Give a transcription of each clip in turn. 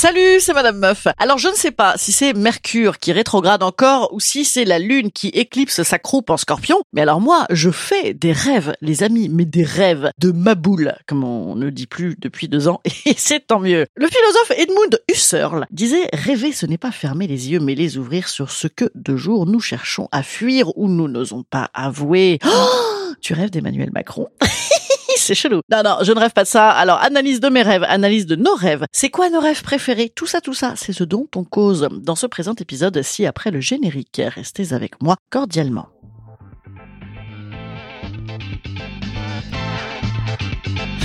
Salut, c'est Madame Meuf. Alors je ne sais pas si c'est Mercure qui rétrograde encore ou si c'est la Lune qui éclipse sa croupe en scorpion, mais alors moi, je fais des rêves, les amis, mais des rêves de maboule, comme on ne dit plus depuis deux ans, et c'est tant mieux. Le philosophe Edmund Husserl disait « Rêver, ce n'est pas fermer les yeux, mais les ouvrir sur ce que, de jour, nous cherchons à fuir ou nous n'osons pas avouer. Oh, tu rêves d'Emmanuel Macron? c'est chelou. Non, non, je ne rêve pas de ça. Alors, analyse de mes rêves, analyse de nos rêves. C'est quoi nos rêves préférés? Tout ça, tout ça, c'est ce dont on cause dans ce présent épisode si après le générique. Restez avec moi cordialement.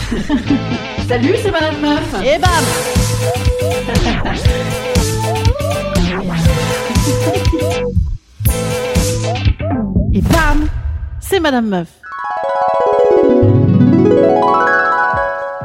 Salut, c'est Madame Meuf. Et bam Et bam C'est Madame Meuf. you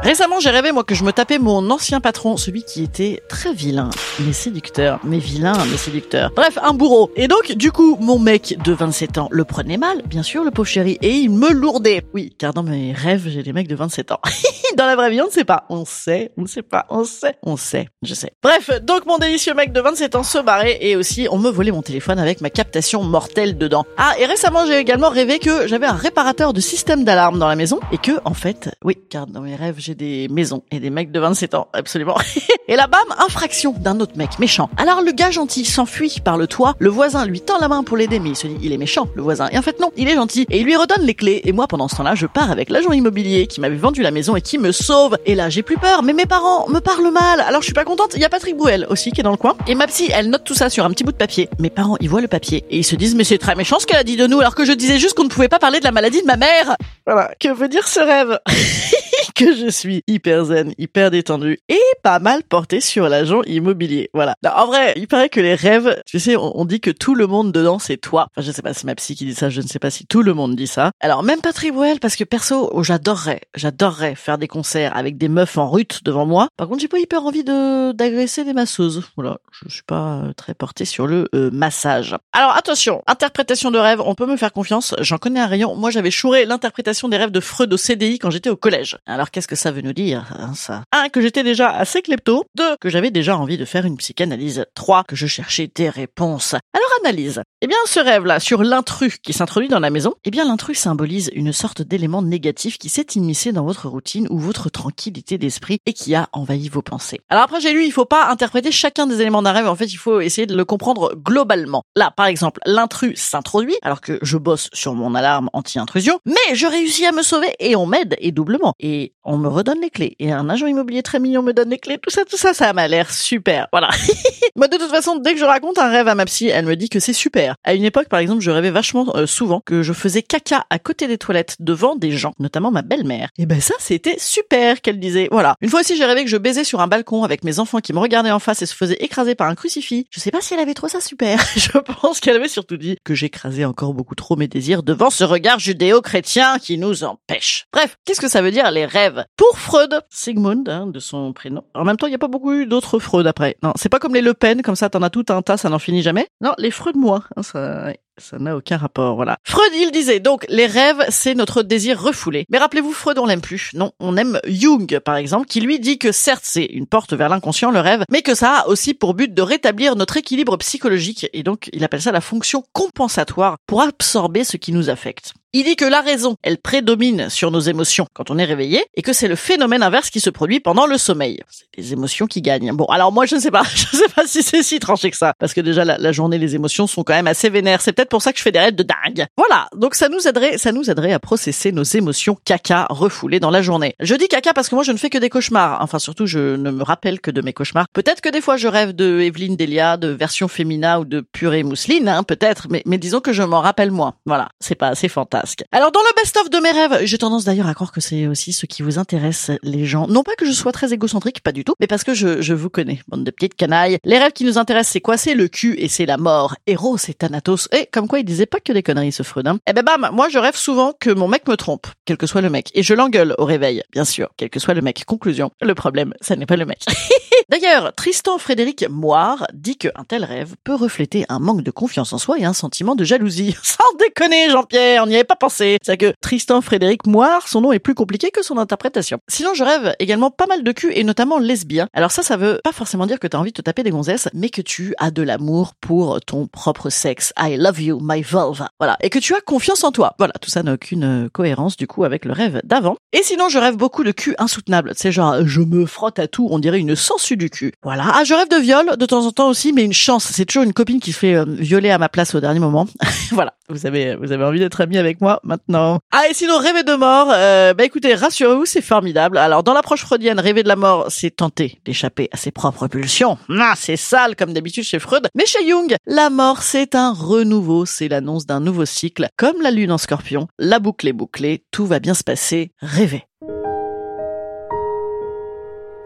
Récemment, j'ai rêvé, moi, que je me tapais mon ancien patron, celui qui était très vilain, mais séducteur, mais vilain, mais séducteur. Bref, un bourreau. Et donc, du coup, mon mec de 27 ans le prenait mal, bien sûr, le pauvre chéri, et il me lourdait. Oui, car dans mes rêves, j'ai des mecs de 27 ans. dans la vraie vie, on ne sait pas. On sait, on ne sait pas, on sait, on sait, je sais. Bref, donc mon délicieux mec de 27 ans se barrait, et aussi, on me volait mon téléphone avec ma captation mortelle dedans. Ah, et récemment, j'ai également rêvé que j'avais un réparateur de système d'alarme dans la maison, et que, en fait, oui, car dans mes rêves, j'ai des maisons et des mecs de 27 ans, absolument. et là, bam, infraction d'un autre mec méchant. Alors le gars gentil s'enfuit par le toit, le voisin lui tend la main pour l'aider, mais il se dit, il est méchant, le voisin. Et en fait, non, il est gentil. Et il lui redonne les clés. Et moi, pendant ce temps-là, je pars avec l'agent immobilier qui m'avait vendu la maison et qui me sauve. Et là, j'ai plus peur, mais mes parents me parlent mal. Alors je suis pas contente. Il y a Patrick Bouel aussi qui est dans le coin. Et ma psy, elle note tout ça sur un petit bout de papier. Mes parents, ils voient le papier et ils se disent, mais c'est très méchant ce qu'elle a dit de nous, alors que je disais juste qu'on ne pouvait pas parler de la maladie de ma mère. Voilà. Que veut dire ce rêve? que je suis hyper zen, hyper détendu et pas mal porté sur l'agent immobilier. Voilà. en vrai, il paraît que les rêves, tu sais, on, dit que tout le monde dedans c'est toi. Enfin, je sais pas si ma psy qui dit ça, je ne sais pas si tout le monde dit ça. Alors même Patrick Well, parce que perso, oh, j'adorerais, j'adorerais faire des concerts avec des meufs en rut devant moi. Par contre, j'ai pas hyper envie de d'agresser des masseuses. Voilà, je suis pas euh, très porté sur le euh, massage. Alors attention, interprétation de rêve, on peut me faire confiance. J'en connais un rayon. Moi, j'avais chouré l'interprétation des rêves de Freud au CDI quand j'étais au collège. Alors qu'est-ce que ça veut nous dire hein, ça? Un que j'étais déjà assez klepto. Deux que j'avais déjà envie de faire une psychanalyse. Trois que je cherchais des réponses. Alors analyse. Eh bien ce rêve-là sur l'intrus qui s'introduit dans la maison, eh bien l'intrus symbolise une sorte d'élément négatif qui s'est immiscé dans votre routine ou votre tranquillité d'esprit et qui a envahi vos pensées. Alors après j'ai lu, il faut pas interpréter chacun des éléments d'un rêve. En fait, il faut essayer de le comprendre globalement. Là, par exemple, l'intrus s'introduit alors que je bosse sur mon alarme anti-intrusion, mais je réussis à me sauver et on m'aide et doublement. Et on me redonne les clés. Et un agent immobilier très mignon me donne les clés. Tout ça, tout ça, ça m'a l'air super. Voilà. Moi, de toute façon, dès que je raconte un rêve à ma psy, elle me dit que c'est super. À une époque, par exemple, je rêvais vachement euh, souvent que je faisais caca à côté des toilettes devant des gens, notamment ma belle-mère. Et ben ça, c'était super qu'elle disait. Voilà. Une fois aussi, j'ai rêvé que je baisais sur un balcon avec mes enfants qui me regardaient en face et se faisaient écraser par un crucifix. Je sais pas si elle avait trop ça super. je pense qu'elle avait surtout dit que j'écrasais encore beaucoup trop mes désirs devant ce regard judéo-chrétien nous empêche. Bref, qu'est-ce que ça veut dire les rêves? Pour Freud, Sigmund, hein, de son prénom. En même temps, il n'y a pas beaucoup d'autres Freud après. Non, c'est pas comme les Le Pen, comme ça t'en as tout un tas, ça n'en finit jamais. Non, les Freud moi, hein, ça n'a aucun rapport, voilà. Freud, il disait donc les rêves, c'est notre désir refoulé. Mais rappelez-vous, Freud, on l'aime plus. Non, on aime Jung, par exemple, qui lui dit que certes c'est une porte vers l'inconscient, le rêve, mais que ça a aussi pour but de rétablir notre équilibre psychologique. Et donc, il appelle ça la fonction compensatoire pour absorber ce qui nous affecte. Il dit que la raison, elle prédomine sur nos émotions quand on est réveillé et que c'est le phénomène inverse qui se produit pendant le sommeil. C'est les émotions qui gagnent. Bon, alors moi je ne sais pas, je sais pas si c'est si tranché que ça parce que déjà la, la, journée les émotions sont quand même assez vénères. C'est peut-être pour ça que je fais des rêves de dingue. Voilà, donc ça nous aiderait, ça nous aiderait à processer nos émotions caca refoulées dans la journée. Je dis caca parce que moi je ne fais que des cauchemars. Enfin surtout je ne me rappelle que de mes cauchemars. Peut-être que des fois je rêve de Evelyne Delia, de version féminin ou de purée mousseline, hein, peut-être, mais, mais disons que je m'en rappelle moins. Voilà, c'est pas assez fantastique. Alors dans le best-of de mes rêves, j'ai tendance d'ailleurs à croire que c'est aussi ce qui vous intéresse, les gens. Non pas que je sois très égocentrique, pas du tout, mais parce que je, je vous connais, bande de petites canailles. Les rêves qui nous intéressent, c'est quoi? C'est le cul et c'est la mort. Héros et Thanatos. Et quoi il disait pas que des conneries ce Freud. Eh ben bam, moi je rêve souvent que mon mec me trompe, quel que soit le mec. Et je l'engueule au réveil, bien sûr, quel que soit le mec. Conclusion, le problème, ça n'est pas le mec. D'ailleurs, Tristan Frédéric Moire dit qu'un tel rêve peut refléter un manque de confiance en soi et un sentiment de jalousie. Sans déconner, Jean-Pierre, on n'y avait pas pensé. C'est que Tristan Frédéric Moire, son nom est plus compliqué que son interprétation. Sinon, je rêve également pas mal de cul et notamment lesbien. Alors ça, ça veut pas forcément dire que t'as envie de te taper des gonzesses, mais que tu as de l'amour pour ton propre sexe. I love you, my vulva. Voilà. Et que tu as confiance en toi. Voilà. Tout ça n'a aucune cohérence, du coup, avec le rêve d'avant. Et sinon, je rêve beaucoup de cul insoutenable. C'est genre, je me frotte à tout, on dirait une du cul. Voilà. Ah, je rêve de viol de temps en temps aussi, mais une chance. C'est toujours une copine qui fait euh, violer à ma place au dernier moment. voilà. Vous avez, vous avez envie d'être ami avec moi maintenant. Ah, et sinon, rêver de mort, euh, bah écoutez, rassurez-vous, c'est formidable. Alors, dans l'approche freudienne, rêver de la mort, c'est tenter d'échapper à ses propres pulsions. Ah, c'est sale, comme d'habitude chez Freud. Mais chez Jung, la mort, c'est un renouveau, c'est l'annonce d'un nouveau cycle. Comme la lune en scorpion, la boucle est bouclée, tout va bien se passer, rêvez.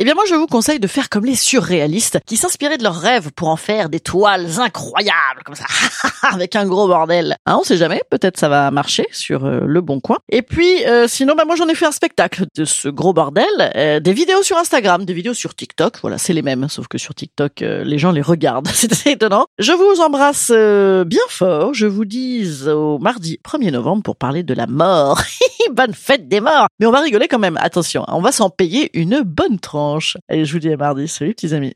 Eh bien moi je vous conseille de faire comme les surréalistes qui s'inspiraient de leurs rêves pour en faire des toiles incroyables comme ça avec un gros bordel. Hein, on sait jamais, peut-être ça va marcher sur euh, le bon coin. Et puis euh, sinon bah moi j'en ai fait un spectacle de ce gros bordel, euh, des vidéos sur Instagram, des vidéos sur TikTok, voilà, c'est les mêmes sauf que sur TikTok les gens les regardent. c'est étonnant. Je vous embrasse bien fort, je vous dis au mardi 1er novembre pour parler de la mort. bonne fête des morts. Mais on va rigoler quand même. Attention, on va s'en payer une bonne tranche. Allez, je vous dis à mardi. Salut, petits amis.